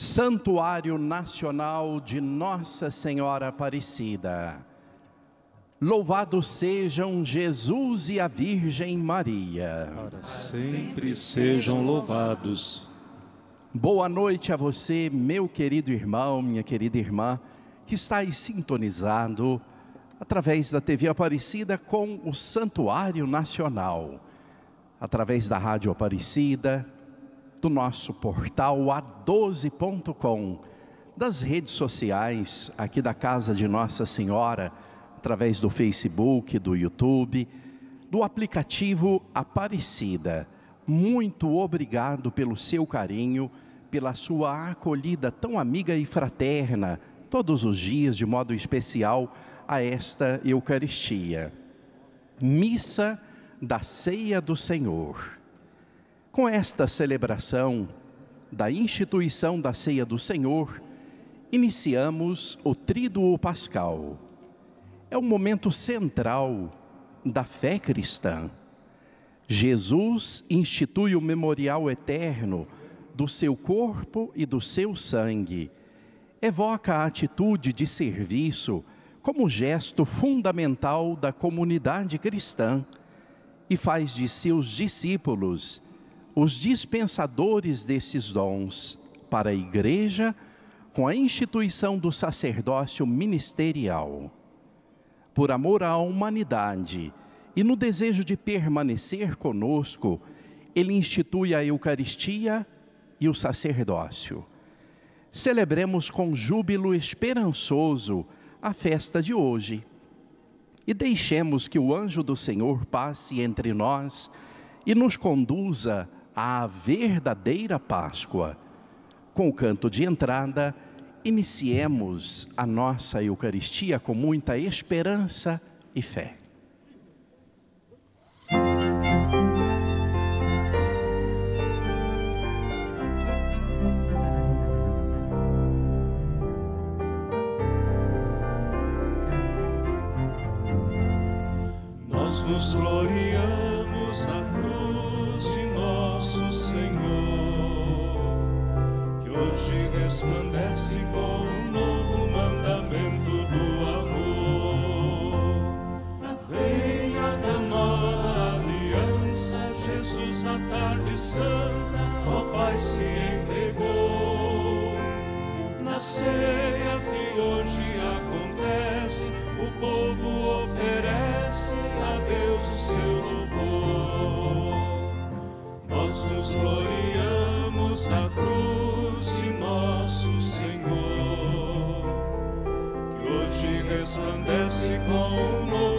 Santuário Nacional de Nossa Senhora Aparecida. Louvado sejam Jesus e a Virgem Maria. Para sempre sejam louvados. Boa noite a você, meu querido irmão, minha querida irmã, que está aí sintonizado através da TV Aparecida com o Santuário Nacional, através da Rádio Aparecida, do nosso portal a12.com, das redes sociais aqui da Casa de Nossa Senhora, através do Facebook, do YouTube, do aplicativo Aparecida. Muito obrigado pelo seu carinho, pela sua acolhida tão amiga e fraterna, todos os dias, de modo especial, a esta Eucaristia. Missa da Ceia do Senhor. Com esta celebração da instituição da Ceia do Senhor, iniciamos o Tríduo Pascal. É um momento central da fé cristã. Jesus institui o memorial eterno do seu corpo e do seu sangue. Evoca a atitude de serviço como gesto fundamental da comunidade cristã e faz de seus discípulos os dispensadores desses dons para a igreja com a instituição do sacerdócio ministerial. Por amor à humanidade e no desejo de permanecer conosco, ele institui a Eucaristia e o sacerdócio. Celebremos com júbilo esperançoso a festa de hoje e deixemos que o anjo do Senhor passe entre nós e nos conduza a verdadeira Páscoa. Com o canto de entrada, iniciemos a nossa Eucaristia com muita esperança e fé. Nós nos gloriamos na resplandece com um novo mandamento do amor. Na ceia da nova aliança, Jesus na tarde santa, ó Pai se entregou. Na ceia que hoje acontece, o povo oferece a Deus o seu louvor. Nós nos gloriamos na cruz resplandece com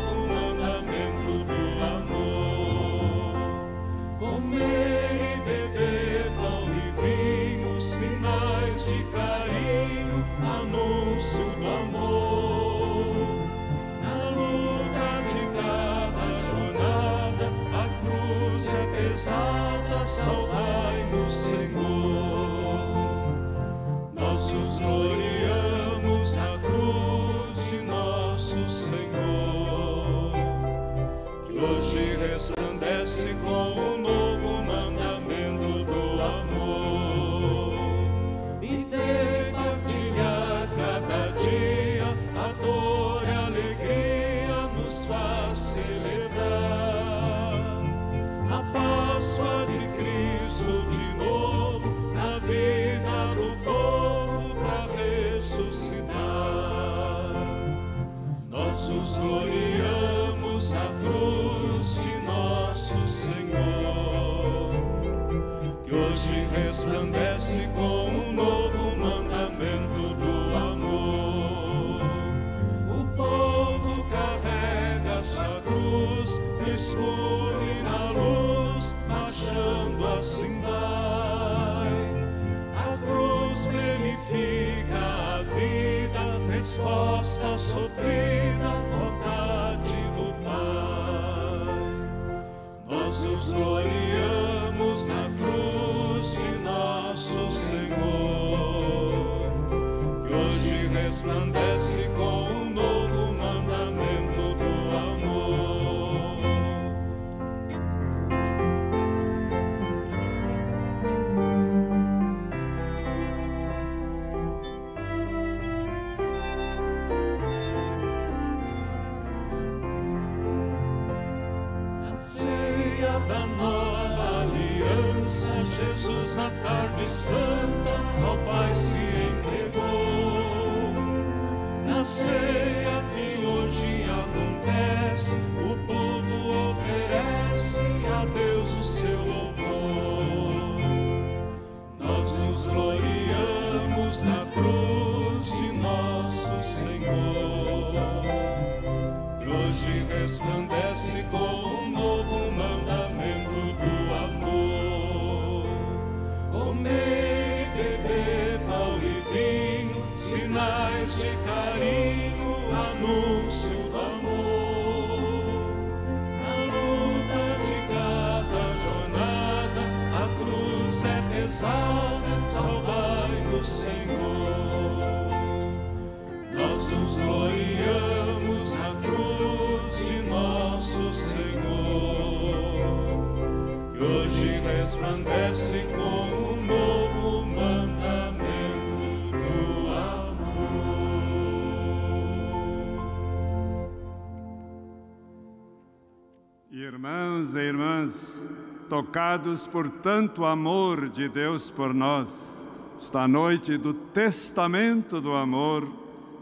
tocados por tanto amor de Deus por nós, esta noite do testamento do amor,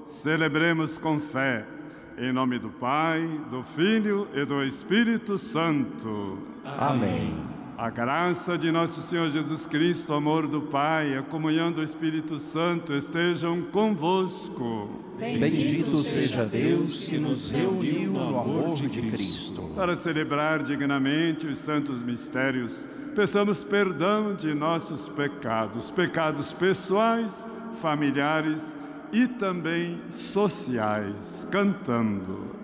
celebremos com fé, em nome do Pai, do Filho e do Espírito Santo. Amém. A graça de nosso Senhor Jesus Cristo, o amor do Pai, a comunhão do Espírito Santo estejam convosco. Bendito seja Deus que nos reuniu no amor de Cristo. Para celebrar dignamente os santos mistérios, peçamos perdão de nossos pecados, pecados pessoais, familiares e também sociais, cantando.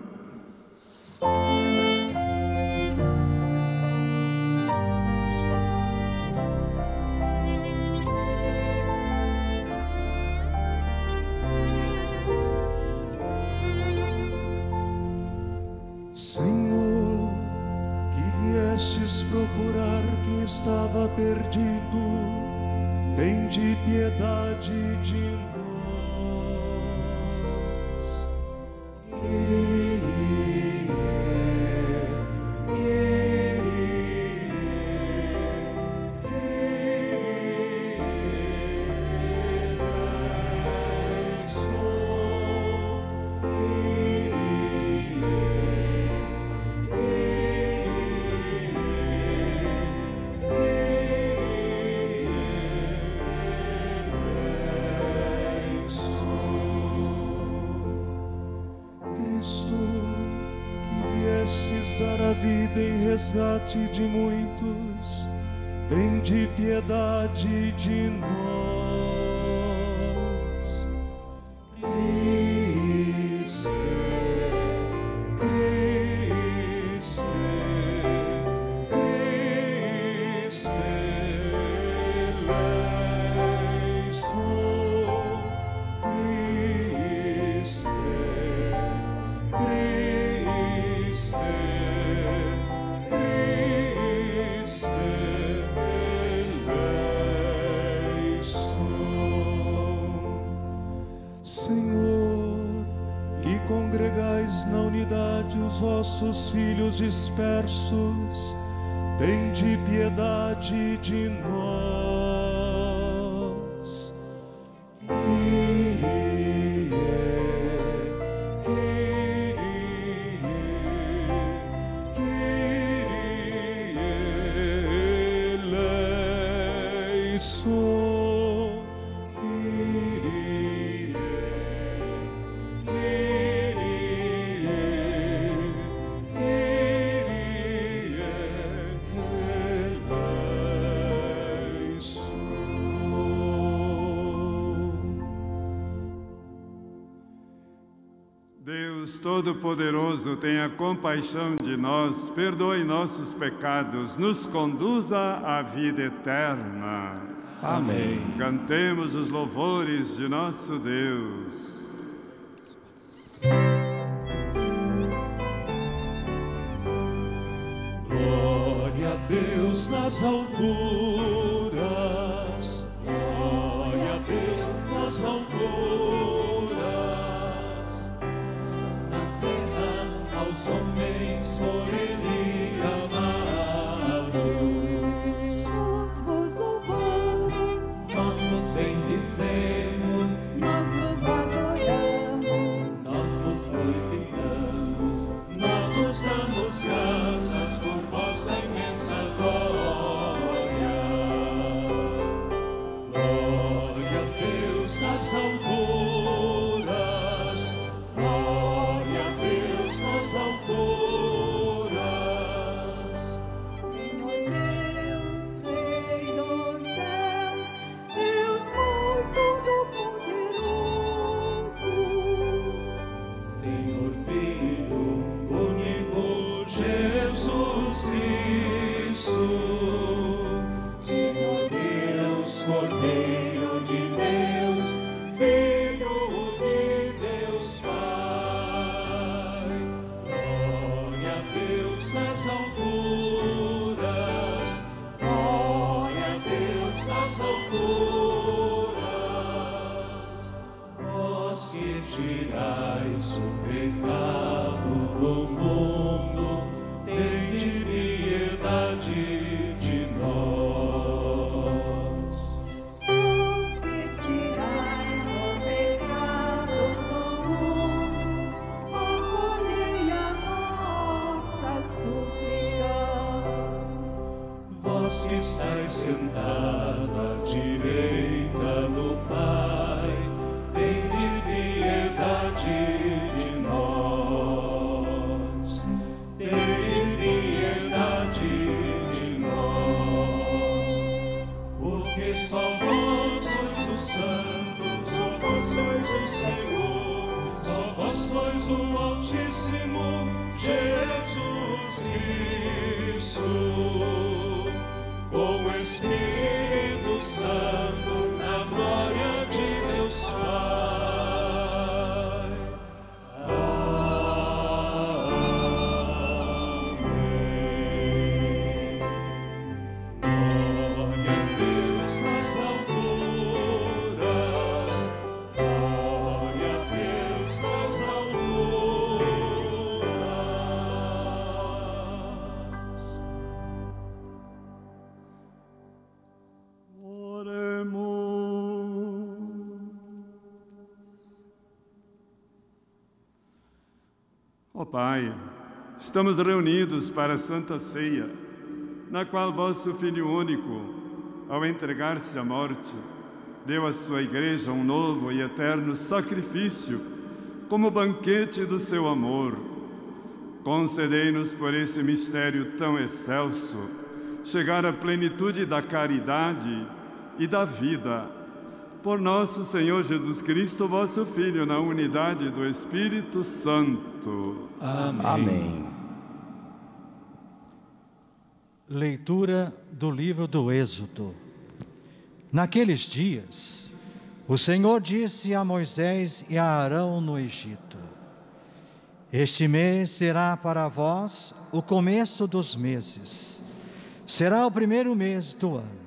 Piedade de resgate de muitos, tem de piedade de nós. Todo-Poderoso, tenha compaixão de nós, perdoe nossos pecados, nos conduza à vida eterna. Amém. Cantemos os louvores de nosso Deus. Pai, estamos reunidos para a Santa Ceia, na qual vosso Filho único, ao entregar-se à morte, deu à sua Igreja um novo e eterno sacrifício, como banquete do seu amor. Concedei-nos por esse mistério tão excelso, chegar à plenitude da caridade e da vida por nosso Senhor Jesus Cristo, vosso Filho, na unidade do Espírito Santo. Amém. Amém. Leitura do livro do Êxodo. Naqueles dias, o Senhor disse a Moisés e a Arão no Egito: Este mês será para vós o começo dos meses, será o primeiro mês do ano.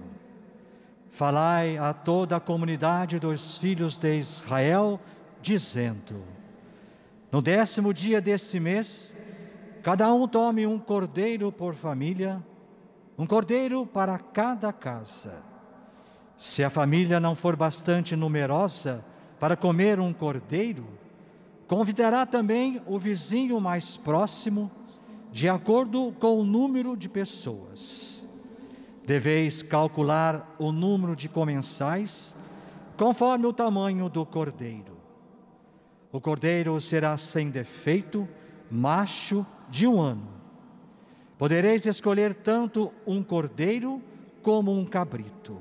Falai a toda a comunidade dos filhos de Israel, dizendo: No décimo dia desse mês, cada um tome um cordeiro por família, um cordeiro para cada casa. Se a família não for bastante numerosa para comer um cordeiro, convidará também o vizinho mais próximo, de acordo com o número de pessoas. Deveis calcular o número de comensais conforme o tamanho do cordeiro. O cordeiro será sem defeito, macho de um ano. Podereis escolher tanto um cordeiro como um cabrito,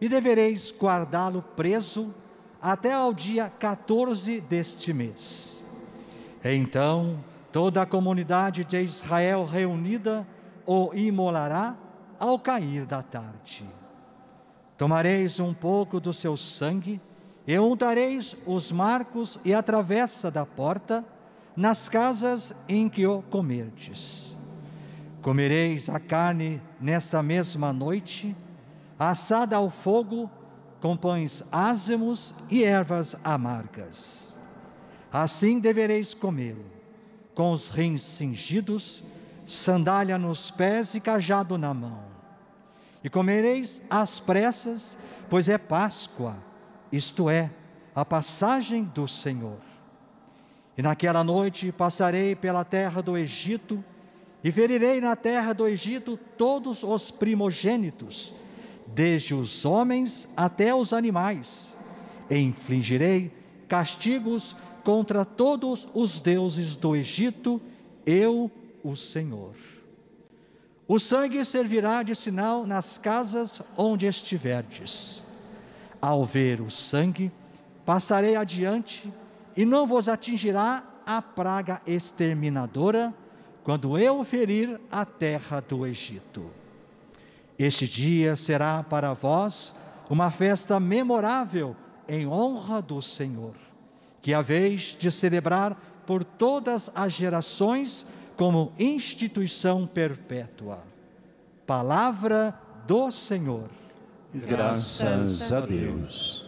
e devereis guardá-lo preso até ao dia 14 deste mês. Então toda a comunidade de Israel reunida o imolará ao cair da tarde. Tomareis um pouco do seu sangue e untareis os marcos e a travessa da porta nas casas em que o comerdes. Comereis a carne nesta mesma noite, assada ao fogo, com pães ázimos e ervas amargas. Assim devereis comê-lo, com os rins cingidos, sandália nos pés e cajado na mão. E comereis às pressas, pois é Páscoa, isto é, a passagem do Senhor. E naquela noite passarei pela terra do Egito, e ferirei na terra do Egito todos os primogênitos, desde os homens até os animais, e infligirei castigos contra todos os deuses do Egito, eu o Senhor. O sangue servirá de sinal nas casas onde estiverdes. Ao ver o sangue, passarei adiante e não vos atingirá a praga exterminadora quando eu ferir a terra do Egito. Este dia será para vós uma festa memorável em honra do Senhor, que haveis de celebrar por todas as gerações como instituição perpétua. Palavra do Senhor. Graças a Deus.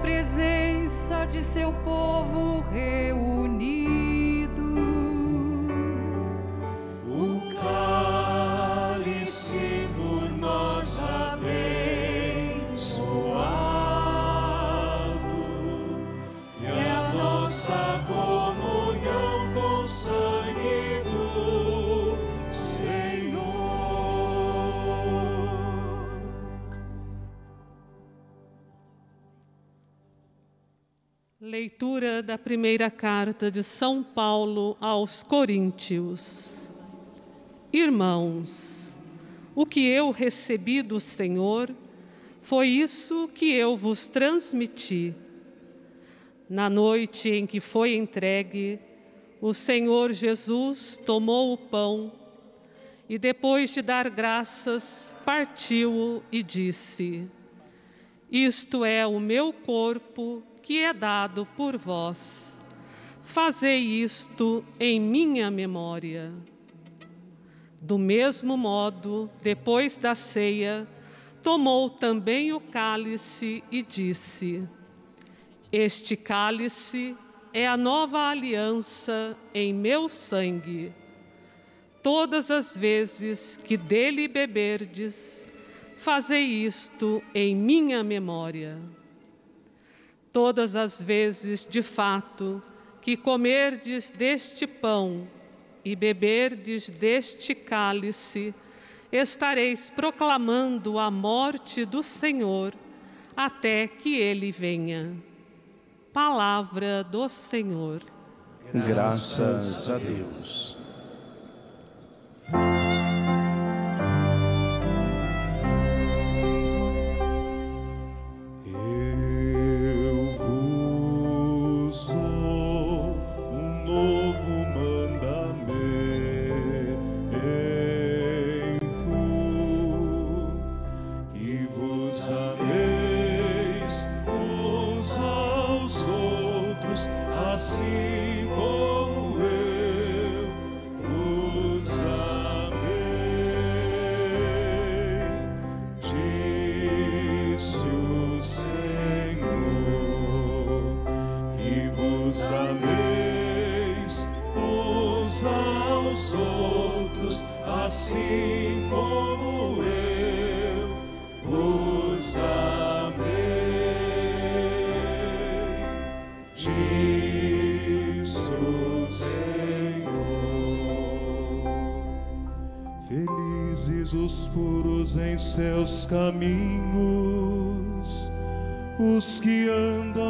presença de seu povo reunido. Leitura da primeira carta de São Paulo aos Coríntios. Irmãos, o que eu recebi do Senhor foi isso que eu vos transmiti. Na noite em que foi entregue, o Senhor Jesus tomou o pão e, depois de dar graças, partiu-o e disse: Isto é o meu corpo que é dado por vós. Fazei isto em minha memória. Do mesmo modo, depois da ceia, tomou também o cálice e disse: Este cálice é a nova aliança em meu sangue. Todas as vezes que dele beberdes, fazei isto em minha memória. Todas as vezes, de fato, que comerdes deste pão e beberdes deste cálice, estareis proclamando a morte do Senhor até que ele venha. Palavra do Senhor. Graças a Deus. Em seus caminhos, os que andam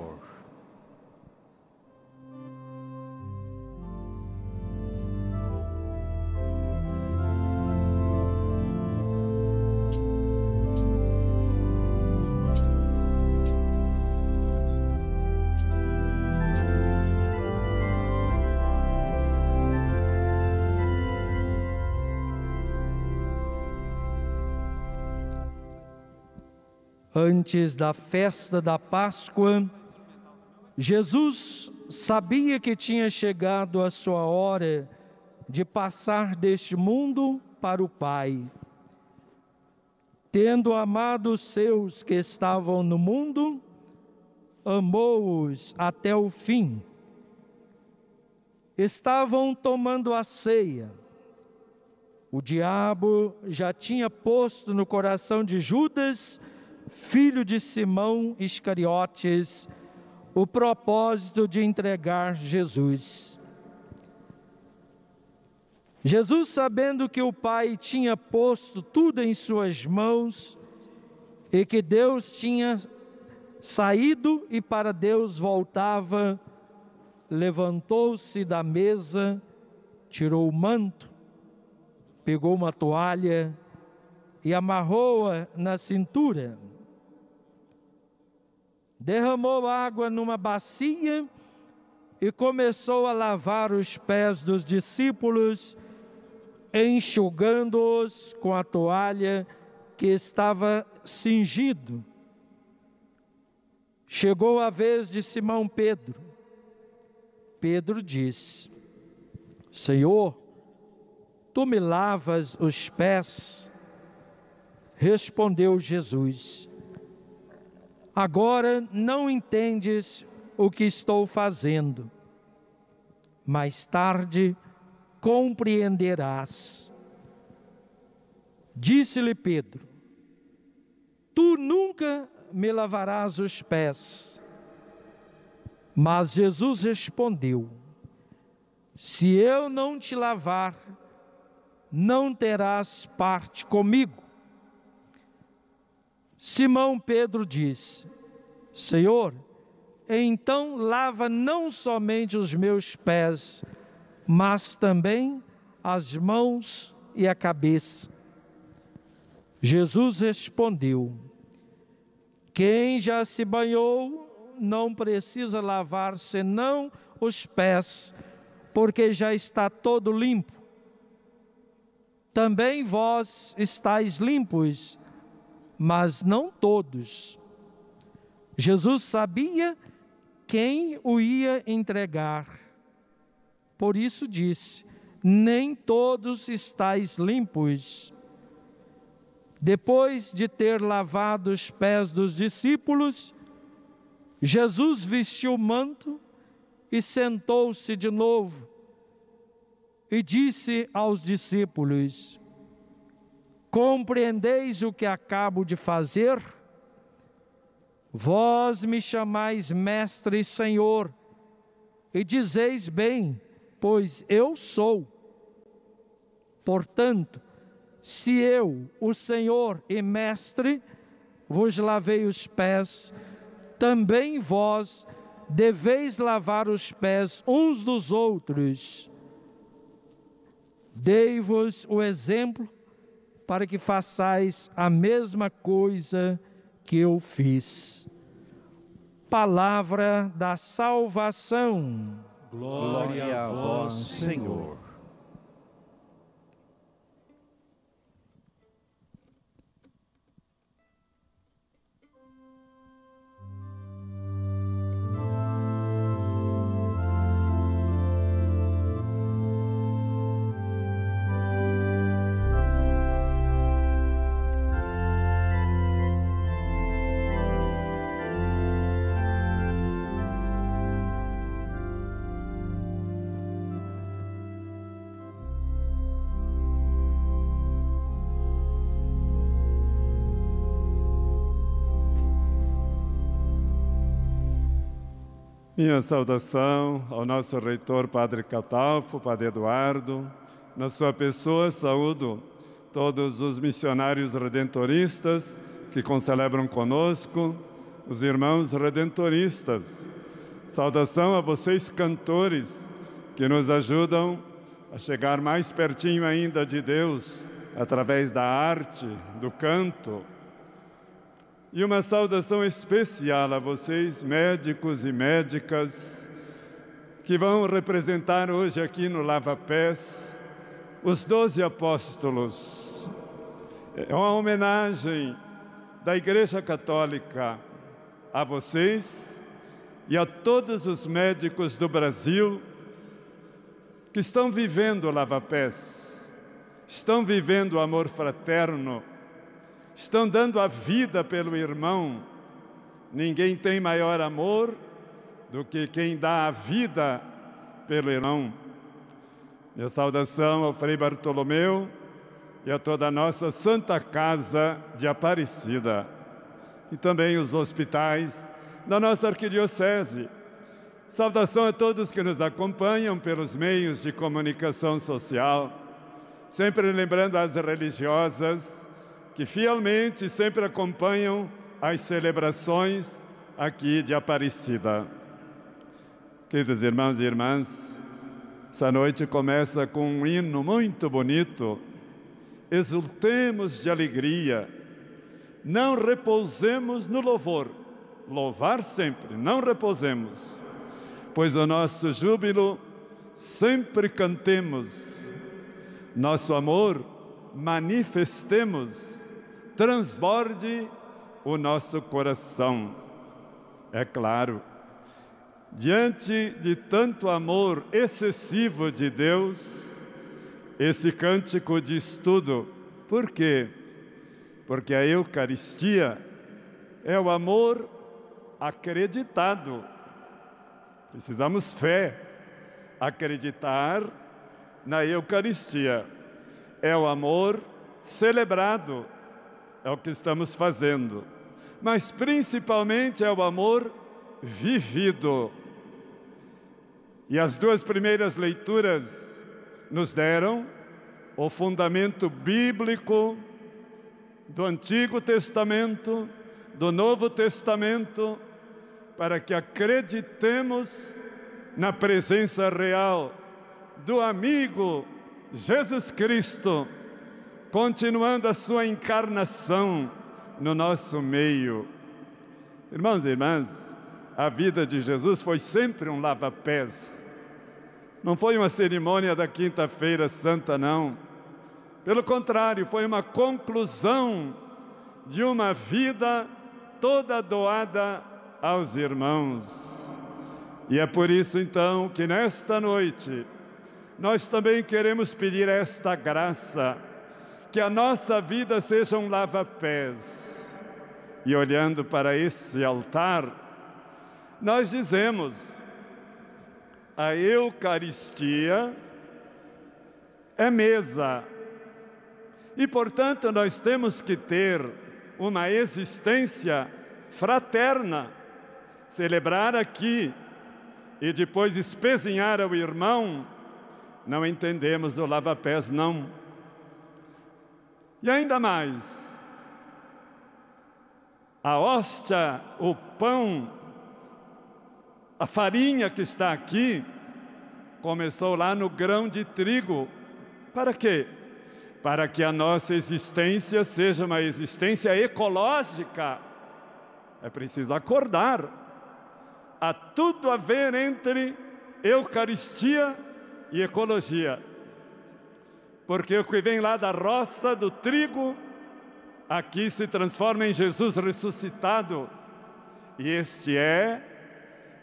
Antes da festa da Páscoa, Jesus sabia que tinha chegado a sua hora de passar deste mundo para o Pai. Tendo amado os seus que estavam no mundo, amou-os até o fim. Estavam tomando a ceia. O diabo já tinha posto no coração de Judas, filho de Simão Iscariotes, o propósito de entregar Jesus. Jesus, sabendo que o Pai tinha posto tudo em suas mãos e que Deus tinha saído e para Deus voltava, levantou-se da mesa, tirou o manto, pegou uma toalha e amarrou-a na cintura. Derramou água numa bacia e começou a lavar os pés dos discípulos, enxugando-os com a toalha que estava cingido. Chegou a vez de Simão Pedro. Pedro disse: Senhor, tu me lavas os pés? Respondeu Jesus: Agora não entendes o que estou fazendo. Mais tarde compreenderás. Disse-lhe Pedro: Tu nunca me lavarás os pés. Mas Jesus respondeu: Se eu não te lavar, não terás parte comigo. Simão Pedro disse: Senhor, então lava não somente os meus pés, mas também as mãos e a cabeça. Jesus respondeu: Quem já se banhou não precisa lavar senão os pés, porque já está todo limpo. Também vós estáis limpos, mas não todos. Jesus sabia quem o ia entregar. Por isso disse: Nem todos estáis limpos. Depois de ter lavado os pés dos discípulos, Jesus vestiu o manto e sentou-se de novo e disse aos discípulos: Compreendeis o que acabo de fazer? Vós me chamais Mestre e Senhor, e dizeis bem, pois eu sou. Portanto, se eu, o Senhor e Mestre, vos lavei os pés, também vós deveis lavar os pés uns dos outros. Dei-vos o exemplo para que façais a mesma coisa que eu fiz. Palavra da salvação. Glória a vós, Senhor. Minha saudação ao nosso reitor, Padre Catalfo, Padre Eduardo. Na sua pessoa, saúdo todos os missionários redentoristas que concelebram conosco, os irmãos redentoristas. Saudação a vocês, cantores, que nos ajudam a chegar mais pertinho ainda de Deus através da arte, do canto, e uma saudação especial a vocês, médicos e médicas, que vão representar hoje aqui no Lava Pés os doze apóstolos. É uma homenagem da Igreja Católica a vocês e a todos os médicos do Brasil que estão vivendo o Lava Pés, estão vivendo o amor fraterno estão dando a vida pelo irmão. Ninguém tem maior amor do que quem dá a vida pelo irmão. Minha saudação ao Frei Bartolomeu e a toda a nossa Santa Casa de Aparecida. E também os hospitais da nossa arquidiocese. Saudação a todos que nos acompanham pelos meios de comunicação social, sempre lembrando as religiosas que fielmente sempre acompanham as celebrações aqui de Aparecida. Queridos irmãos e irmãs, essa noite começa com um hino muito bonito. Exultemos de alegria, não repousemos no louvor, louvar sempre, não repousemos, pois o nosso júbilo sempre cantemos, nosso amor manifestemos transborde o nosso coração. É claro, diante de tanto amor excessivo de Deus, esse cântico diz tudo. Por quê? Porque a Eucaristia é o amor acreditado. Precisamos fé, acreditar na Eucaristia. É o amor celebrado é o que estamos fazendo, mas principalmente é o amor vivido. E as duas primeiras leituras nos deram o fundamento bíblico do Antigo Testamento, do Novo Testamento, para que acreditemos na presença real do amigo Jesus Cristo, continuando a sua encarnação no nosso meio. Irmãos e irmãs, a vida de Jesus foi sempre um lava-pés. Não foi uma cerimônia da Quinta-feira Santa, não. Pelo contrário, foi uma conclusão de uma vida toda doada aos irmãos. E é por isso então que nesta noite nós também queremos pedir esta graça, que a nossa vida seja um lava-pés. E olhando para esse altar, nós dizemos: a Eucaristia é mesa. E portanto nós temos que ter uma existência fraterna, celebrar aqui e depois espezinhar ao irmão, não entendemos o lava-pés, não. E ainda mais, a hóstia, o pão, a farinha que está aqui, começou lá no grão de trigo. Para quê? Para que a nossa existência seja uma existência ecológica. É preciso acordar há tudo a ver entre Eucaristia e ecologia. Porque o que vem lá da roça, do trigo, aqui se transforma em Jesus ressuscitado. E este é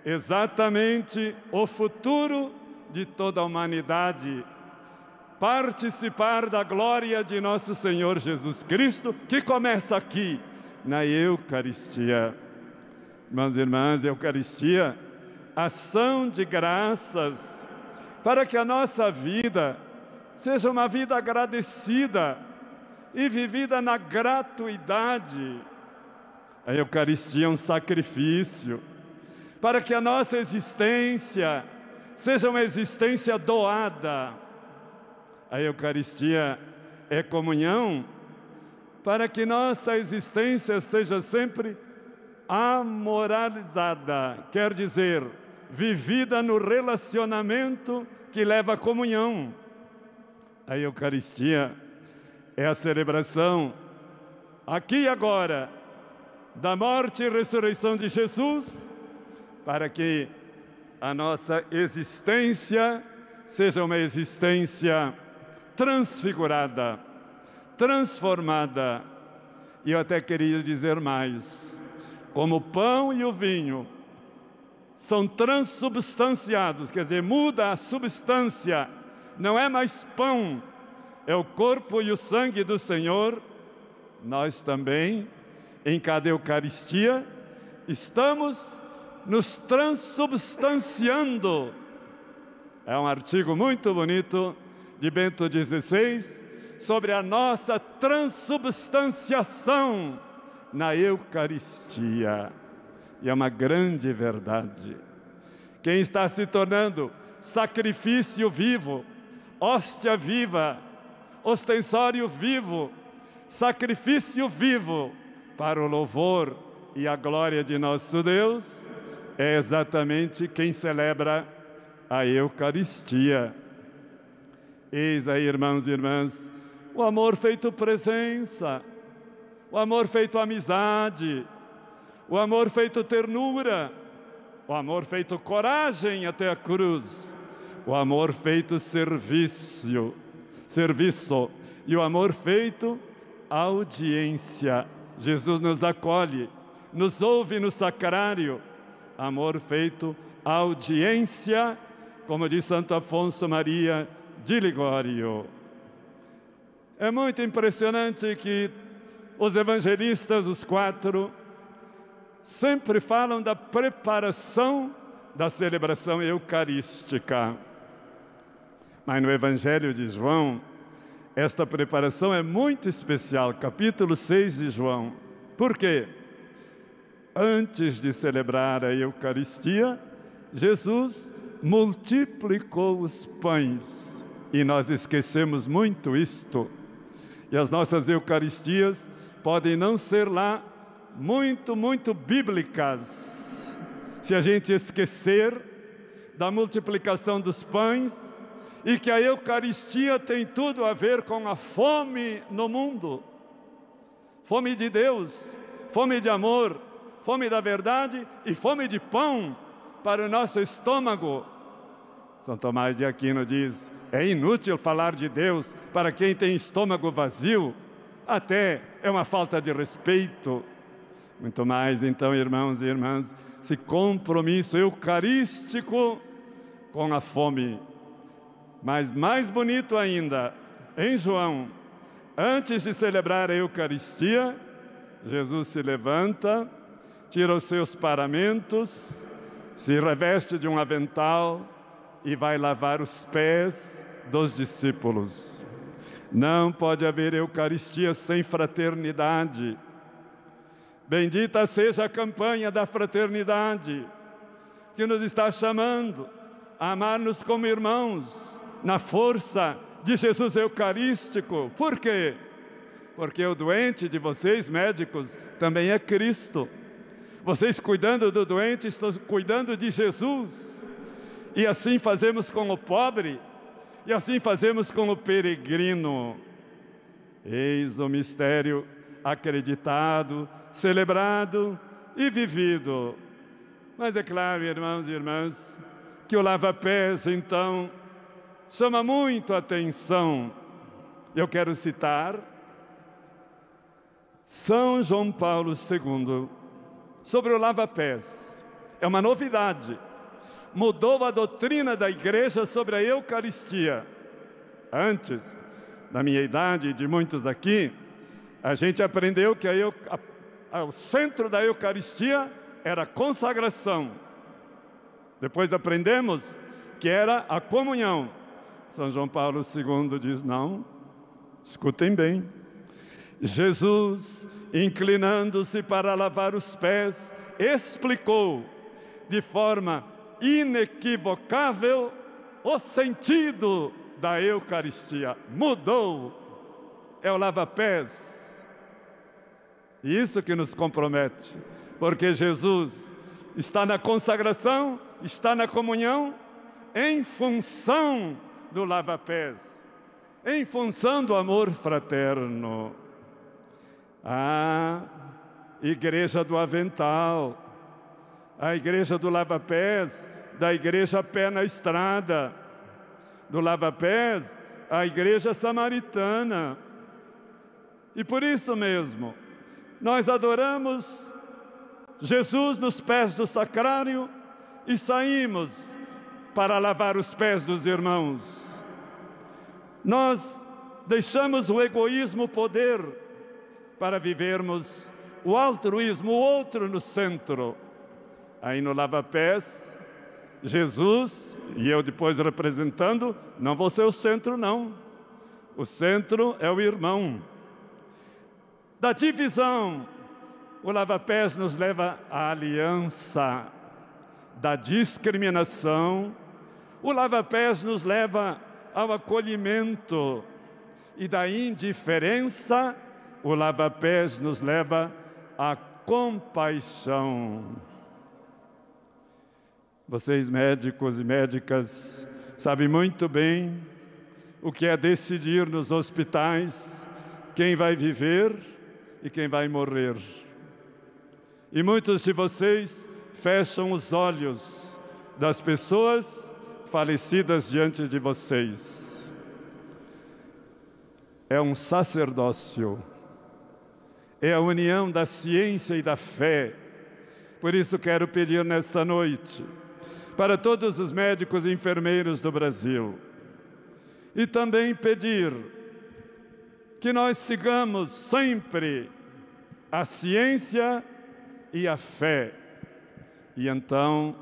exatamente o futuro de toda a humanidade. Participar da glória de nosso Senhor Jesus Cristo, que começa aqui, na Eucaristia. Irmãos e irmãs, Eucaristia, ação de graças, para que a nossa vida seja uma vida agradecida e vivida na gratuidade. A Eucaristia é um sacrifício, para que a nossa existência seja uma existência doada. A Eucaristia é comunhão, para que nossa existência seja sempre amoralizada, quer dizer, vivida no relacionamento que leva à comunhão. A Eucaristia é a celebração, aqui e agora, da morte e ressurreição de Jesus, para que a nossa existência seja uma existência transfigurada, transformada. E eu até queria dizer mais: como o pão e o vinho são transubstanciados, quer dizer, muda a substância, não é mais pão, é o corpo e o sangue do Senhor, nós também, em cada Eucaristia, estamos nos transubstanciando. É um artigo muito bonito de Bento XVI sobre a nossa transubstanciação na Eucaristia. E é uma grande verdade. Quem está se tornando sacrifício vivo, hóstia viva, ostensório vivo, sacrifício vivo para o louvor e a glória de nosso Deus, é exatamente quem celebra a Eucaristia. Eis aí, irmãos e irmãs, o amor feito presença o amor feito amizade, o amor feito ternura, o amor feito coragem até a cruz, o amor feito serviço, serviço e o amor feito audiência. Jesus nos acolhe, nos ouve no sacrário, amor feito audiência, como diz Santo Afonso Maria de Ligório. É muito impressionante que os evangelistas, os quatro, sempre falam da preparação da celebração eucarística. Mas no Evangelho de João, esta preparação é muito especial, capítulo 6 de João. Por quê? Antes de celebrar a Eucaristia, Jesus multiplicou os pães. E nós esquecemos muito isto. E as nossas Eucaristias podem não ser lá muito, muito bíblicas, se a gente esquecer da multiplicação dos pães e que a Eucaristia tem tudo a ver com a fome no mundo fome de Deus, fome de amor, fome da verdade e fome de pão para o nosso estômago. São Tomás de Aquino diz: é inútil falar de Deus para quem tem estômago vazio, até é uma falta de respeito. Muito mais, então, irmãos e irmãs, esse compromisso eucarístico com a fome. Mas mais bonito ainda, em João, antes de celebrar a Eucaristia, Jesus se levanta, tira os seus paramentos, se reveste de um avental e vai lavar os pés dos discípulos. Não pode haver Eucaristia sem fraternidade. Bendita seja a campanha da fraternidade, que nos está chamando a amar-nos como irmãos, na força de Jesus Eucarístico. Por quê? Porque o doente de vocês, médicos, também é Cristo. Vocês cuidando do doente, estão cuidando de Jesus. E assim fazemos com o pobre, e assim fazemos com o peregrino. Eis o mistério acreditado, celebrado e vivido. Mas é claro, irmãos e irmãs, que o lava-pés, então, chama muito a atenção. Eu quero citar São João Paulo II sobre o lava-pés. É uma novidade. Mudou a doutrina da igreja sobre a Eucaristia. Antes, na minha idade e de muitos aqui, a gente aprendeu que a, a, o centro da Eucaristia era a consagração. Depois aprendemos que era a comunhão. São João Paulo II diz: não, escutem bem. Jesus, inclinando-se para lavar os pés, explicou de forma inequivocável o sentido da Eucaristia. Mudou. É o lava-pés. Isso que nos compromete, porque Jesus está na consagração, está na comunhão, em função do lava-pés, em função do amor fraterno. A igreja do avental, a igreja do lava-pés, da igreja pé na estrada, do lava-pés, a igreja samaritana. E por isso mesmo, nós adoramos Jesus nos pés do sacrário e saímos para lavar os pés dos irmãos. Nós deixamos o egoísmo poder para vivermos o altruísmo, o outro no centro. Aí no lava-pés, Jesus, e eu depois representando, não vou ser o centro, não. O centro é o irmão. Da divisão, o lava-pés nos leva à aliança. Da discriminação, o lava-pés nos leva ao acolhimento e da indiferença, o lava-pés nos leva à compaixão. Vocês, médicos e médicas, sabem muito bem o que é decidir nos hospitais quem vai viver e quem vai morrer. E muitos de vocês fecham os olhos das pessoas falecidas diante de vocês. É um sacerdócio, é a união da ciência e da fé. Por isso quero pedir nessa noite, para todos os médicos e enfermeiros do Brasil, e também pedir que nós sigamos sempre a ciência e a fé. E então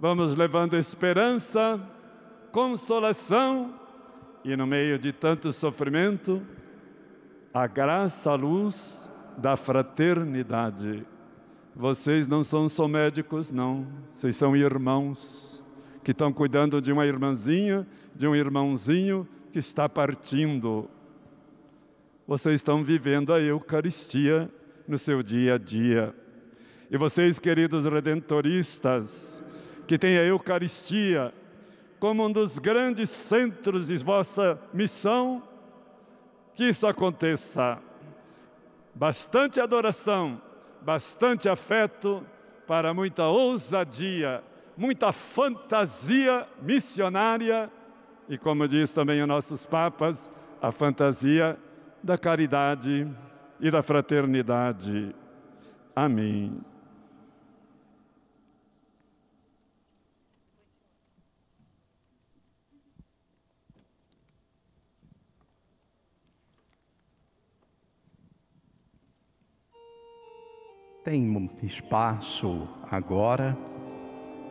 vamos levando esperança, consolação e, no meio de tanto sofrimento, a graça, a luz da fraternidade. Vocês não são só médicos, não. Vocês são irmãos que estão cuidando de uma irmãzinha, de um irmãozinho que está partindo. Vocês estão vivendo a Eucaristia no seu dia a dia. E vocês, queridos redentoristas, que têm a Eucaristia como um dos grandes centros de vossa missão, que isso aconteça. Bastante adoração, bastante afeto para muita ousadia, muita fantasia missionária e, como diz também os nossos papas, a fantasia da caridade e da fraternidade. Amém. Tem espaço agora,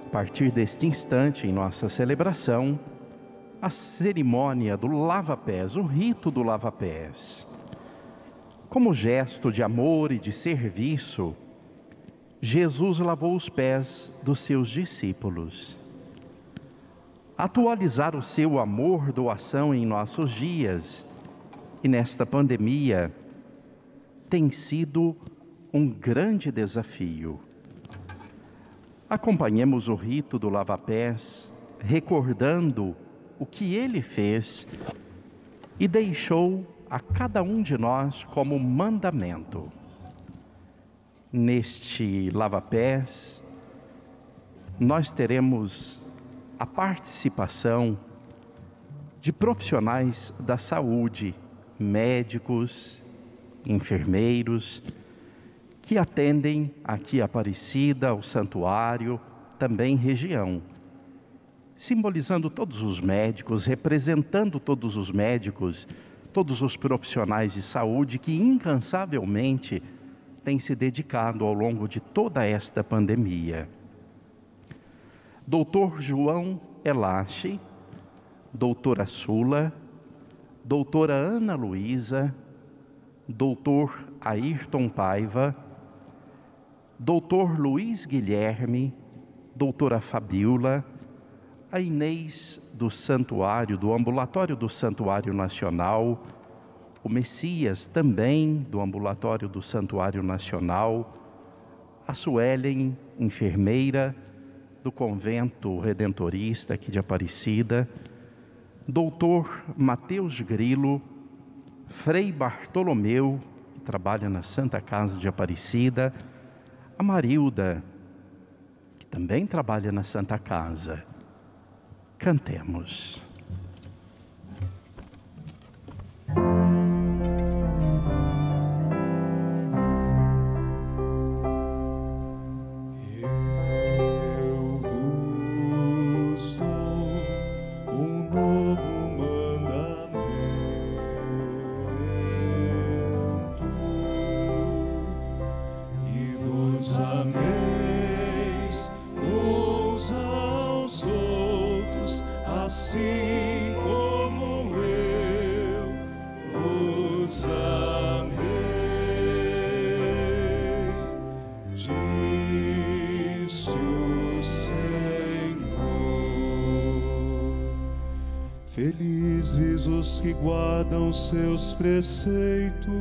a partir deste instante em nossa celebração, a cerimônia do lava-pés, o rito do lava-pés. Como gesto de amor e de serviço, Jesus lavou os pés dos seus discípulos. Atualizar o seu amor doação em nossos dias e nesta pandemia tem sido um grande desafio. Acompanhemos o rito do lava-pés, recordando o que ele fez e deixou a cada um de nós como mandamento. Neste lava-pés, nós teremos a participação de profissionais da saúde, médicos, enfermeiros, que atendem aqui Aparecida, o santuário, também região. Simbolizando todos os médicos, representando todos os médicos, todos os profissionais de saúde que incansavelmente têm se dedicado ao longo de toda esta pandemia. Doutor João Elache, doutora Sula, doutora Ana Luísa, doutor Ayrton Paiva, doutor Luiz Guilherme, doutora Fabiola, a Inês do Santuário, do Ambulatório do Santuário Nacional, o Messias também do Ambulatório do Santuário Nacional, a Suelen, enfermeira do Convento Redentorista aqui de Aparecida, doutor Mateus Grilo, Frei Bartolomeu, que trabalha na Santa Casa de Aparecida, a Marilda, que também trabalha na Santa Casa. Cantemos. Seus preceitos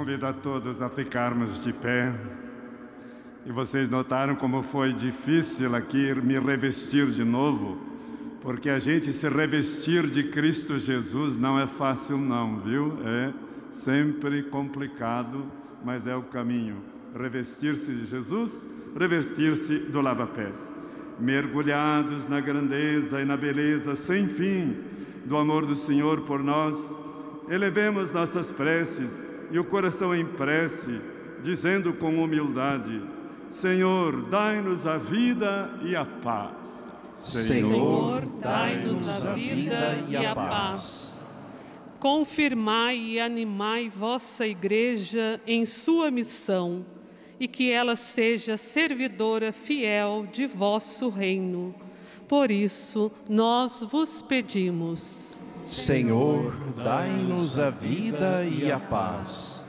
Convido a todos a ficarmos de pé. E vocês notaram como foi difícil aqui me revestir de novo, porque a gente se revestir de Cristo Jesus não é fácil não, viu? É sempre complicado, mas é o caminho. Revestir-se de Jesus, revestir-se do lava-pés. Mergulhados na grandeza e na beleza sem fim do amor do Senhor por nós, elevemos nossas preces e o coração em prece, dizendo com humildade: Senhor, dai-nos a vida e a paz. Senhor, dai-nos a vida e a paz. Confirmai e animai vossa Igreja em sua missão e que ela seja servidora fiel de vosso reino. Por isso, nós vos pedimos. Senhor, dai-nos a vida e a paz.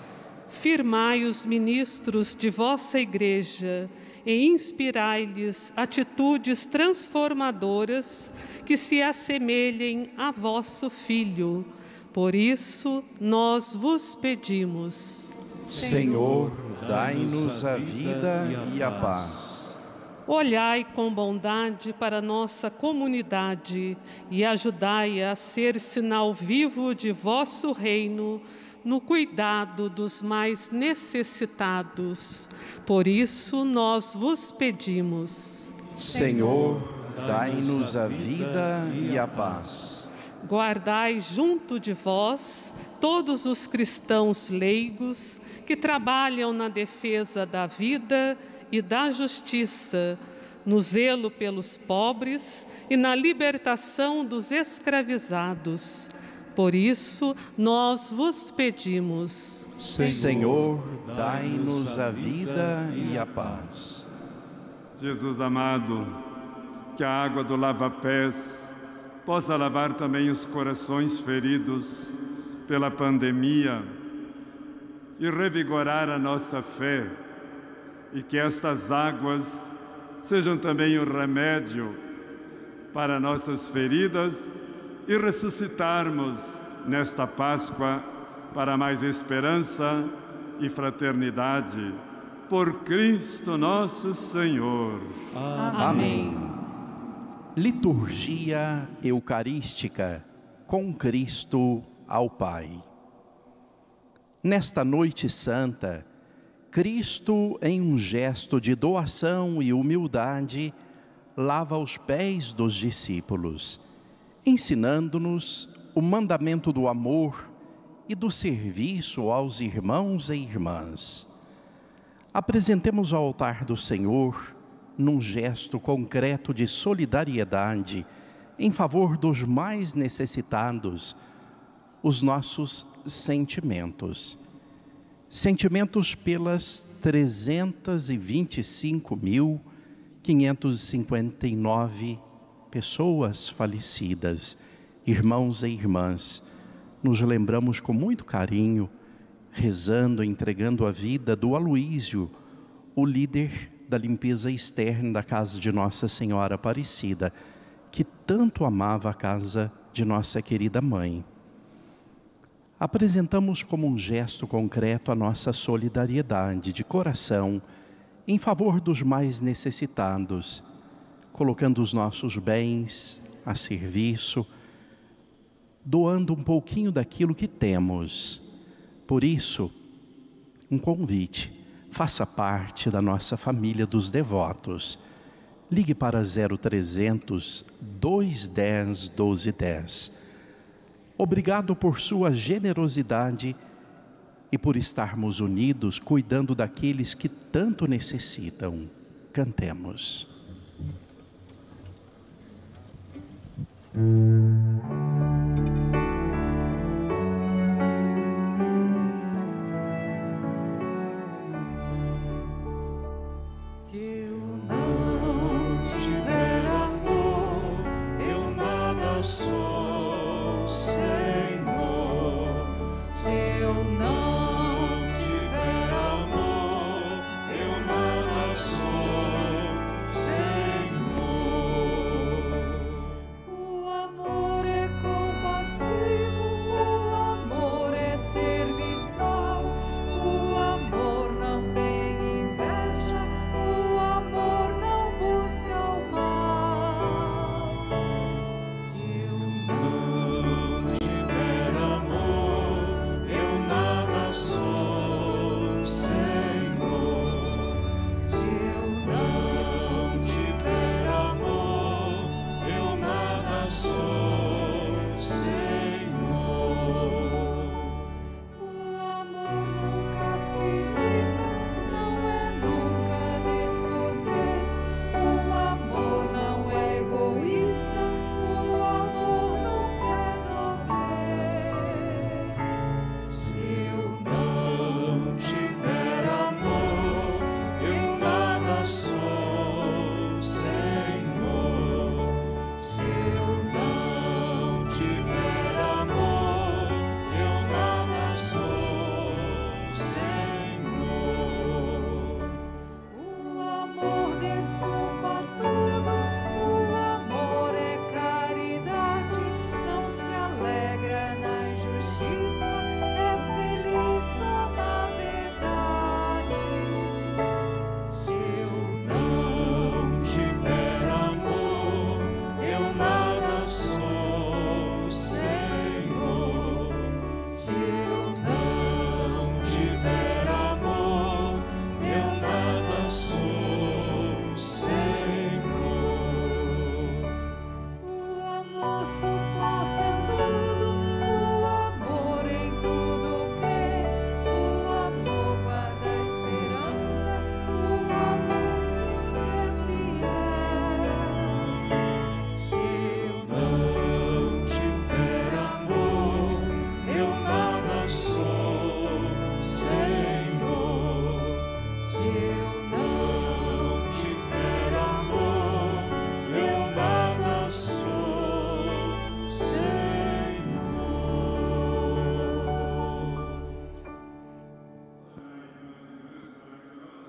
Firmai os ministros de vossa Igreja e inspirai-lhes atitudes transformadoras que se assemelhem a vosso Filho. Por isso, nós vos pedimos. Senhor, dai-nos a vida e a paz. Olhai com bondade para nossa comunidade e ajudai a ser sinal vivo de vosso reino no cuidado dos mais necessitados. Por isso nós vos pedimos. Senhor, dai-nos a vida e a paz. Guardai junto de vós todos os cristãos leigos que trabalham na defesa da vida e da justiça, no zelo pelos pobres e na libertação dos escravizados. Por isso, nós vos pedimos. Senhor, dai-nos a vida e a paz. Jesus amado, que a água do lava-pés possa lavar também os corações feridos pela pandemia e revigorar a nossa fé e que estas águas sejam também o remédio para nossas feridas e ressuscitarmos nesta Páscoa para mais esperança e fraternidade. Por Cristo nosso Senhor. Amém. Liturgia Eucarística com Cristo ao Pai. Nesta noite santa, Cristo, em um gesto de doação e humildade, lava os pés dos discípulos, ensinando-nos o mandamento do amor e do serviço aos irmãos e irmãs. Apresentemos ao altar do Senhor, num gesto concreto de solidariedade em favor dos mais necessitados, os nossos sentimentos sentimentos pelas 325.559 pessoas falecidas, irmãos e irmãs. Nos lembramos com muito carinho, rezando, entregando a vida do Aloísio, o líder da limpeza externa da casa de Nossa Senhora Aparecida, que tanto amava a casa de nossa querida mãe apresentamos como um gesto concreto a nossa solidariedade de coração em favor dos mais necessitados, colocando os nossos bens a serviço, doando um pouquinho daquilo que temos. Por isso, um convite, faça parte da nossa família dos devotos. Ligue para 0300 210 1210 Obrigado por sua generosidade e por estarmos unidos cuidando daqueles que tanto necessitam. Cantemos.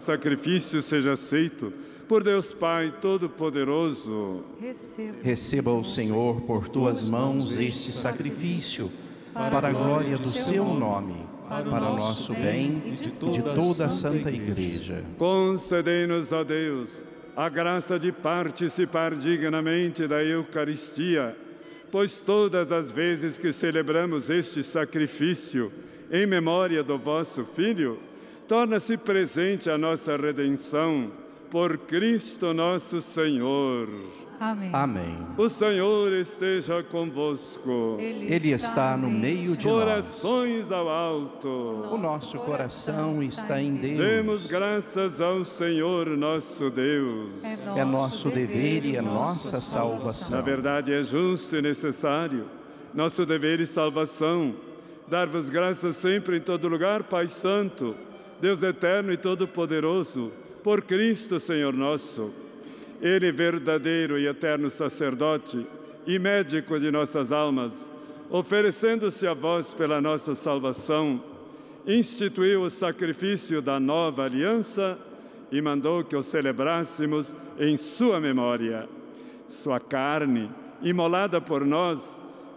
Sacrifício seja aceito por Deus Pai Todo-Poderoso. Receba. Receba o Senhor por tuas mãos este sacrifício, para a glória do seu nome, para o nosso bem e de toda a Santa Igreja. Concedei-nos, ó Deus, a graça de participar dignamente da Eucaristia, pois todas as vezes que celebramos este sacrifício em memória do vosso Filho, torna-se presente a nossa redenção por Cristo nosso Senhor. Amém. Amém. O Senhor esteja convosco. Ele está no meio de nós. Corações ao alto. O nosso coração está em Demos Deus. graças ao Senhor nosso Deus. É nosso dever e é nossa Na salvação. verdade, é justo e necessário, nosso dever e salvação, dar-vos graças sempre em todo lugar, Pai Santo, Deus eterno e todo-poderoso, por Cristo, Senhor nosso. Ele, verdadeiro e eterno sacerdote e médico de nossas almas, oferecendo-se a vós pela nossa salvação, instituiu o sacrifício da nova aliança e mandou que o celebrássemos em sua memória. Sua carne, imolada por nós,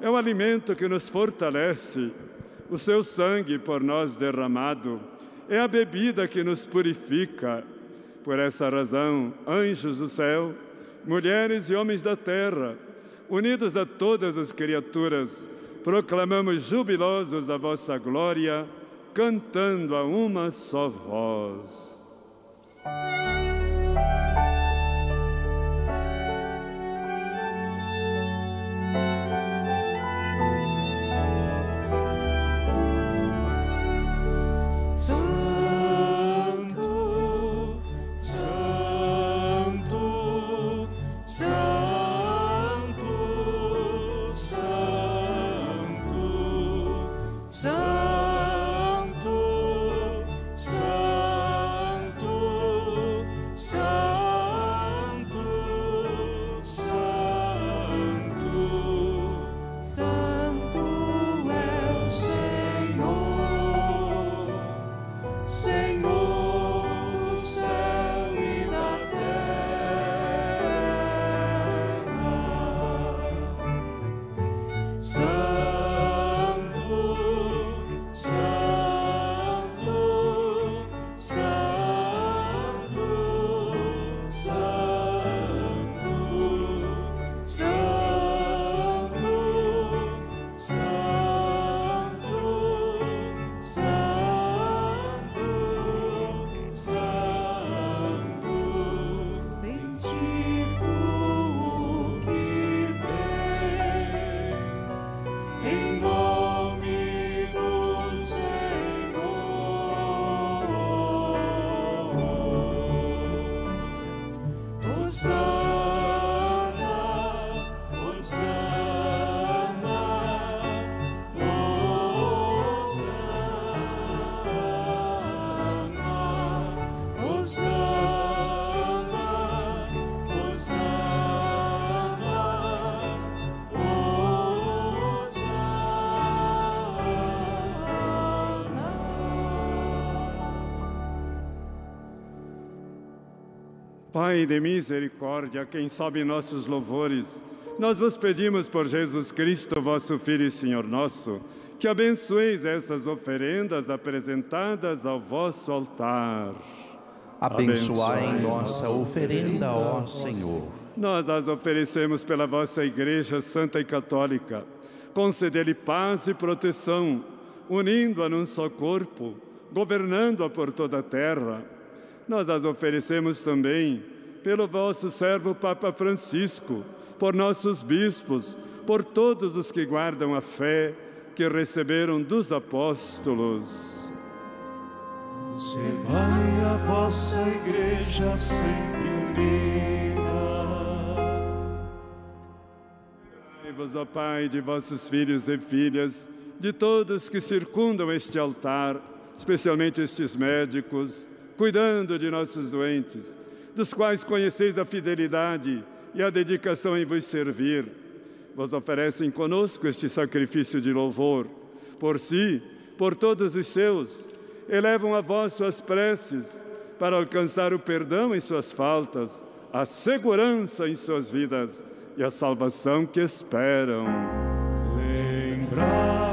é o alimento que nos fortalece. O seu sangue por nós derramado é a bebida que nos purifica. Por essa razão, anjos do céu, mulheres e homens da terra, unidos a todas as criaturas, proclamamos jubilosos a vossa glória, cantando a uma só voz. Pai de misericórdia, quem sabe nossos louvores, nós vos pedimos por Jesus Cristo, vosso Filho e Senhor nosso, que abençoeis essas oferendas apresentadas ao vosso altar. Abençoai nossa oferenda, ó Senhor. Nós as oferecemos pela vossa Igreja Santa e Católica. Concedei-lhe paz e proteção, unindo-a num só corpo, governando-a por toda a terra. Nós as oferecemos também pelo vosso servo Papa Francisco, por nossos bispos, por todos os que guardam a fé que receberam dos apóstolos. Vai a vossa igreja sempre unida. Lembrai-vos, ó Pai, de vossos filhos e filhas, de todos que circundam este altar, especialmente estes médicos, cuidando de nossos doentes, dos quais conheceis a fidelidade e a dedicação em vos servir. Vos oferecem conosco este sacrifício de louvor. Por si, por todos os seus, elevam a vós suas preces, para alcançar o perdão em suas faltas, a segurança em suas vidas e a salvação que esperam. Lembrai-vos,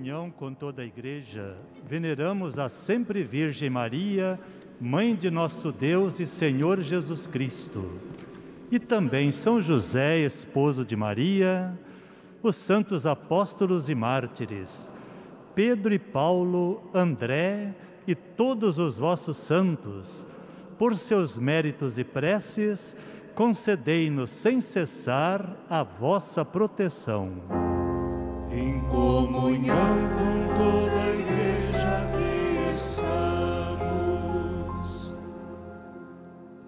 comunhão com toda a Igreja, veneramos a sempre Virgem Maria, Mãe de nosso Deus e Senhor Jesus Cristo. E também São José, esposo de Maria, os santos apóstolos e mártires, Pedro e Paulo, André e todos os vossos santos, por seus méritos e preces, concedei-nos sem cessar a vossa proteção. Comunhão com toda a igreja aqui estamos.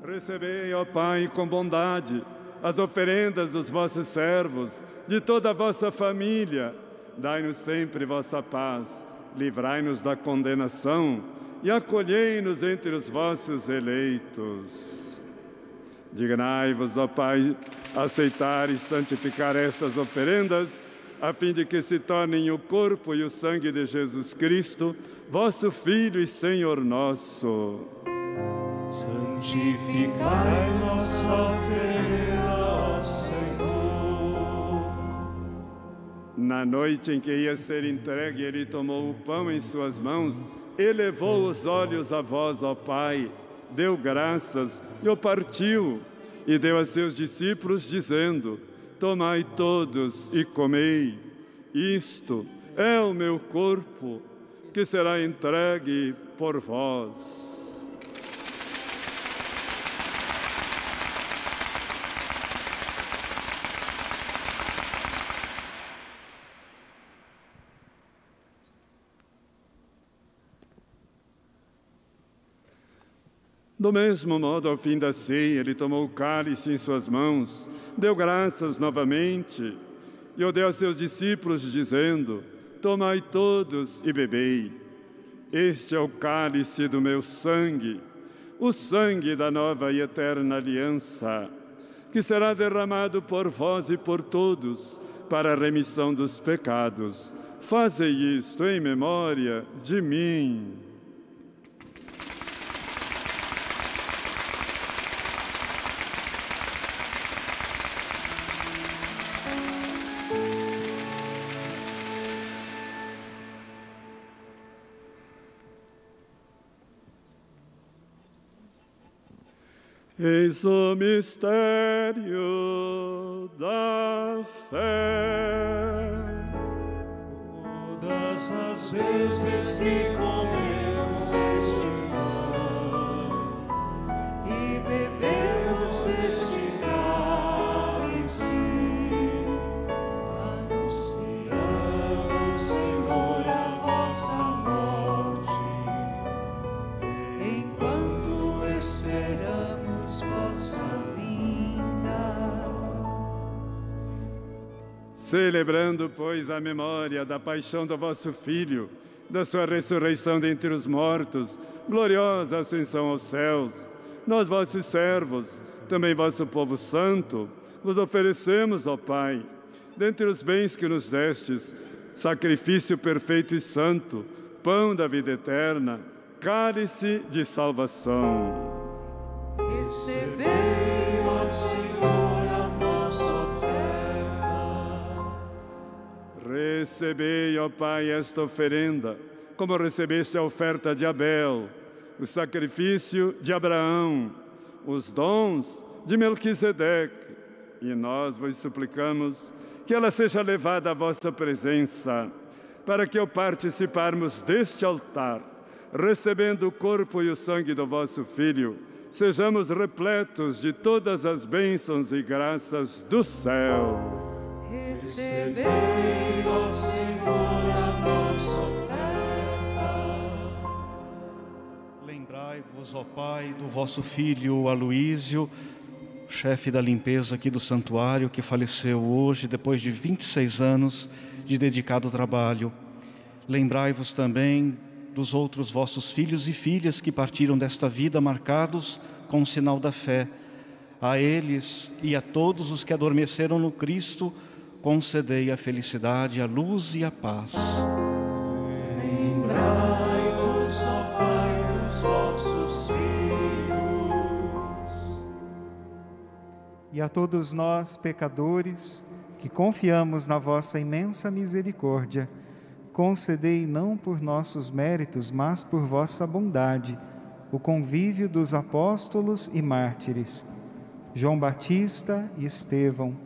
Recebei, ó Pai, com bondade as oferendas dos vossos servos, de toda a vossa família. Dai-nos sempre vossa paz, livrai-nos da condenação e acolhei-nos entre os vossos eleitos. Dignai-vos, ó Pai, aceitar e santificar estas oferendas, a fim de que se tornem o corpo e o sangue de Jesus Cristo, vosso Filho e Senhor nosso. Santificai nossa oferenda, ó Senhor. Na noite em que ia ser entregue, ele tomou o pão em suas mãos, elevou os olhos a vós, ó Pai, deu graças e o partiu, e deu a seus discípulos, dizendo: Tomai todos e comei, isto é o meu corpo, que será entregue por vós. Do mesmo modo, ao fim da ceia, ele tomou o cálice em suas mãos, deu graças novamente e o deu a seus discípulos, dizendo: Tomai todos e bebei. Este é o cálice do meu sangue, o sangue da nova e eterna aliança, que será derramado por vós e por todos para a remissão dos pecados. Fazei isto em memória de mim. Eis o mistério da fé. Todas as vezes que comemos este pão e bebemos deste cálice, anunciamos, Senhor, a vossa morte, enquanto Celebrando, pois, a memória da paixão do vosso Filho, da sua ressurreição dentre os mortos, gloriosa ascensão aos céus, nós, vossos servos, também vosso povo santo, vos oferecemos, ó Pai, dentre os bens que nos destes, sacrifício perfeito e santo, pão da vida eterna, cálice de salvação. Recebei, Recebei, ó Pai, esta oferenda, como recebeste a oferta de Abel, o sacrifício de Abraão, os dons de Melquisedeque, e nós vos suplicamos que ela seja levada à vossa presença, para que ao participarmos deste altar, recebendo o corpo e o sangue do vosso Filho, sejamos repletos de todas as bênçãos e graças do céu. Recebei, Senhor, a nossa oferta. Lembrai-vos, ó Pai, do vosso filho Aloísio, chefe da limpeza aqui do santuário, que faleceu hoje depois de 26 anos de dedicado trabalho. Lembrai-vos também dos outros vossos filhos e filhas que partiram desta vida marcados com o sinal da fé. A eles e a todos os que adormeceram no Cristo, concedei a felicidade, a luz e a paz. Lembrai-vos, ó Pai, dos vossos filhos. E a todos nós, pecadores, que confiamos na vossa imensa misericórdia, concedei não por nossos méritos, mas por vossa bondade, o convívio dos apóstolos e mártires, João Batista e Estevão,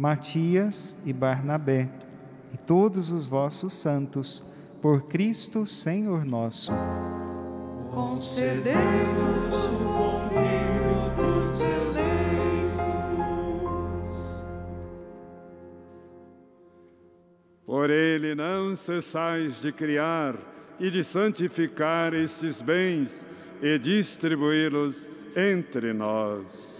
Matias e Barnabé, e todos os vossos santos, por Cristo Senhor nosso. Concedei-nos o convívio dos eleitos. Por ele não cessais de criar e de santificar estes bens e distribuí-los entre nós.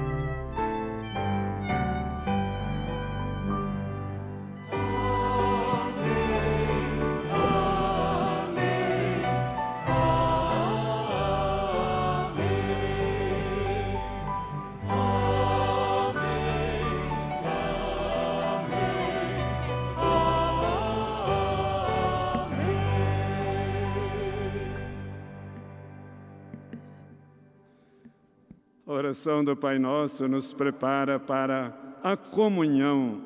A oração do Pai Nosso nos prepara para a comunhão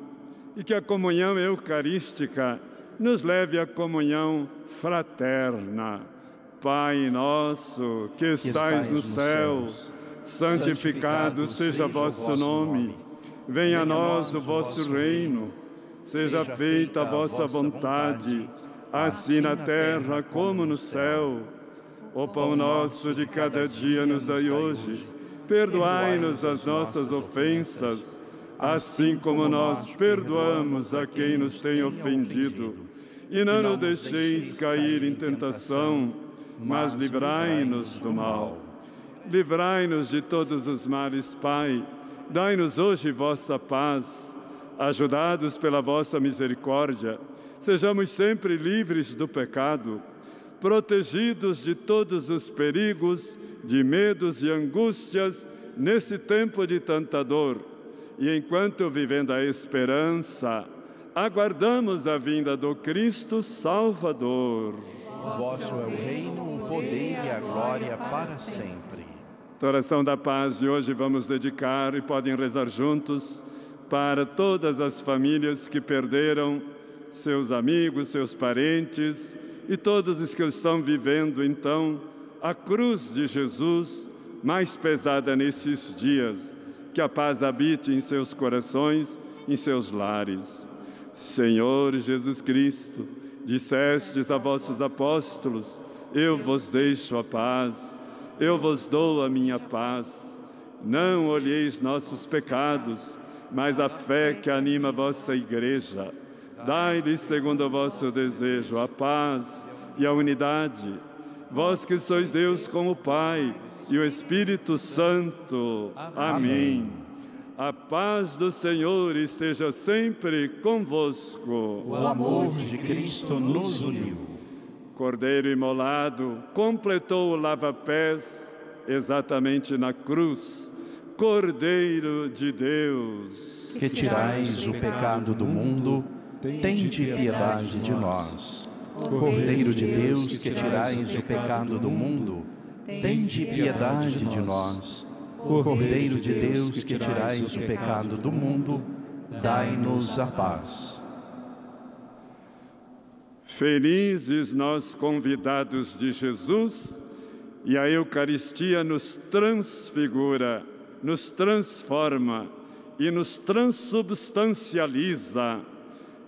e que a comunhão eucarística nos leve à comunhão fraterna. Pai nosso que estais no céu, santificado seja vosso nome. Venha a nós o vosso reino. Seja feita a vossa vontade, assim na terra como no céu. O pão nosso de cada dia nos dai hoje. Perdoai-nos as nossas ofensas, assim como nós perdoamos a quem nos tem ofendido. E não nos deixeis cair em tentação, mas livrai-nos do mal. Livrai-nos de todos os males, Pai. Dai-nos hoje vossa paz. Ajudados pela vossa misericórdia, sejamos sempre livres do pecado, protegidos de todos os perigos, de medos e angústias nesse tempo de tanta dor. E enquanto vivendo a esperança, aguardamos a vinda do Cristo Salvador. Vosso é o reino, o poder e a glória para sempre. A oração da paz de hoje vamos dedicar e podem rezar juntos para todas as famílias que perderam seus amigos, seus parentes e todos os que estão vivendo então a cruz de Jesus mais pesada nesses dias. Que a paz habite em seus corações, em seus lares. Senhor Jesus Cristo, dissestes a vossos apóstolos: Eu vos deixo a paz, eu vos dou a minha paz. Não olheis nossos pecados, mas a fé que anima a vossa igreja. Dai-lhe, segundo o vosso desejo, a paz e a unidade. Vós que sois Deus como Pai e o Espírito Santo. Amém. A paz do Senhor esteja sempre convosco. O amor de Cristo nos uniu. Cordeiro imolado completou o lava-pés exatamente na cruz. Cordeiro de Deus, Que tirais o pecado do mundo, tende piedade de nós. Cordeiro de Deus, que tirais o pecado do mundo, tende piedade de nós. Cordeiro de Deus, que tirais o pecado do mundo, dai-nos a paz. felizes nós convidados de Jesus, e a Eucaristia nos transfigura, nos transforma e nos transubstancializa.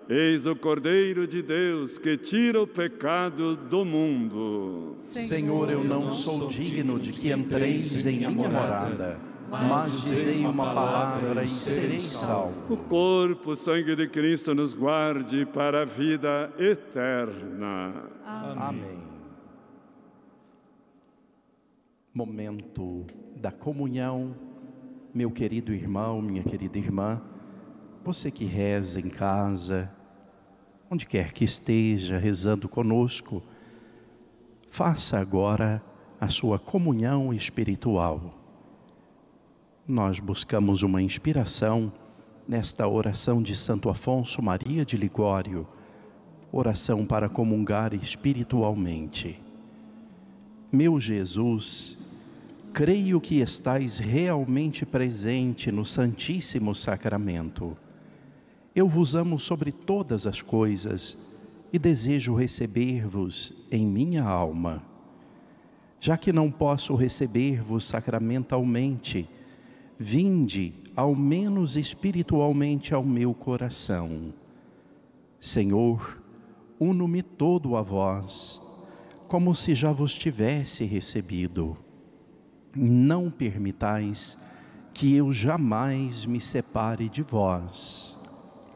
Eis o Cordeiro de Deus que tira o pecado do mundo. Senhor, eu não sou digno de que entreis em minha morada, mas dizei uma palavra e serei salvo. O corpo, o sangue de Cristo nos guarde para a vida eterna. Amém. momento da comunhão, meu querido irmão, minha querida irmã, você que reza em casa, onde quer que esteja rezando conosco, faça agora a sua comunhão espiritual. Nós buscamos uma inspiração nesta oração de Santo Afonso Maria de Ligório, oração para comungar espiritualmente. Meu Jesus, creio que estais realmente presente no Santíssimo Sacramento. Eu vos amo sobre todas as coisas e desejo receber-vos em minha alma. Já que não posso receber-vos sacramentalmente, vinde ao menos espiritualmente ao meu coração. Senhor, uno-me todo a vós, como se já vos tivesse recebido. Não permitais que eu jamais me separe de vós.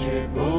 morrer,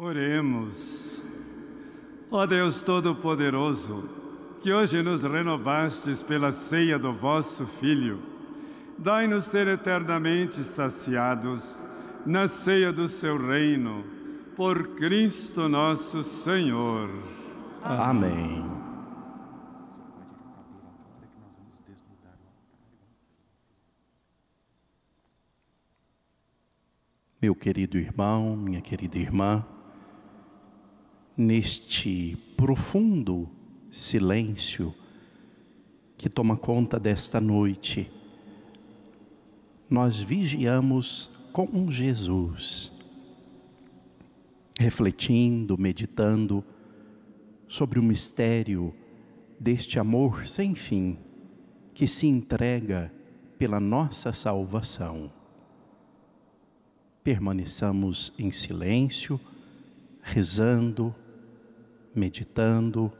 Oremos. Ó Deus Todo-Poderoso, que hoje nos renovastes pela ceia do vosso Filho, dai-nos ser eternamente saciados na ceia do seu reino, por Cristo nosso Senhor. Amém. Meu querido irmão, minha querida irmã, neste profundo silêncio que toma conta desta noite, nós vigiamos com Jesus, refletindo, meditando sobre o mistério deste amor sem fim que se entrega pela nossa salvação. Permaneçamos em silêncio, rezando, meditando.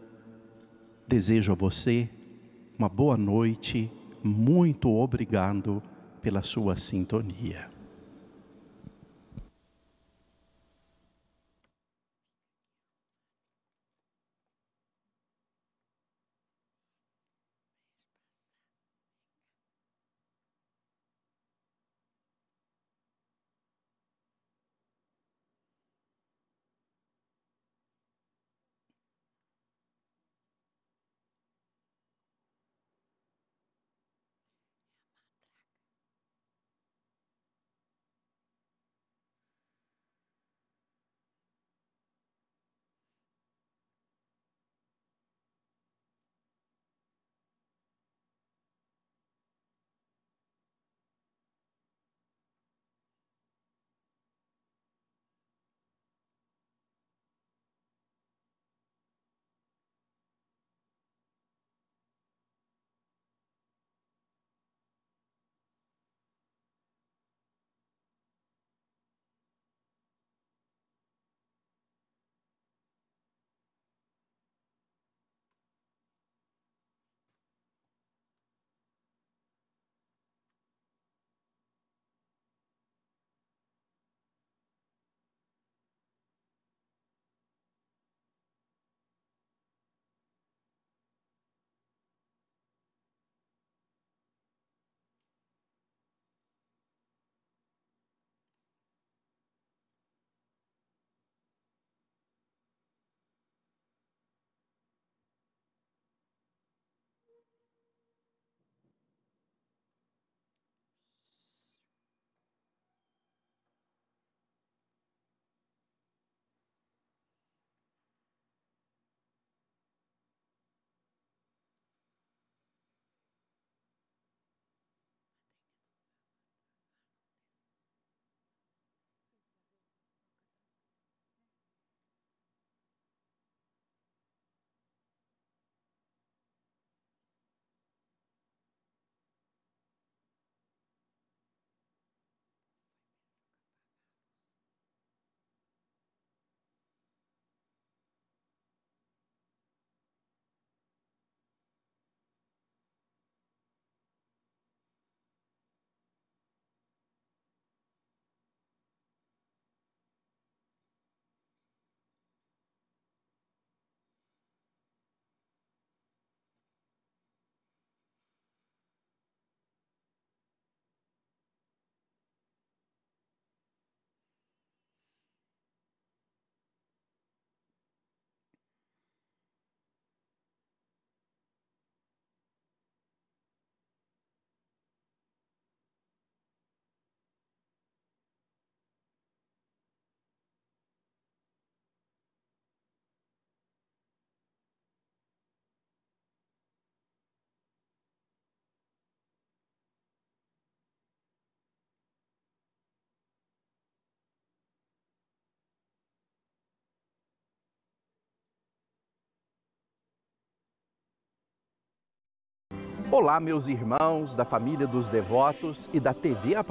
Desejo a você uma boa noite, muito obrigado pela sua sintonia. Olá, meus irmãos da família dos devotos e da TV Aparecida.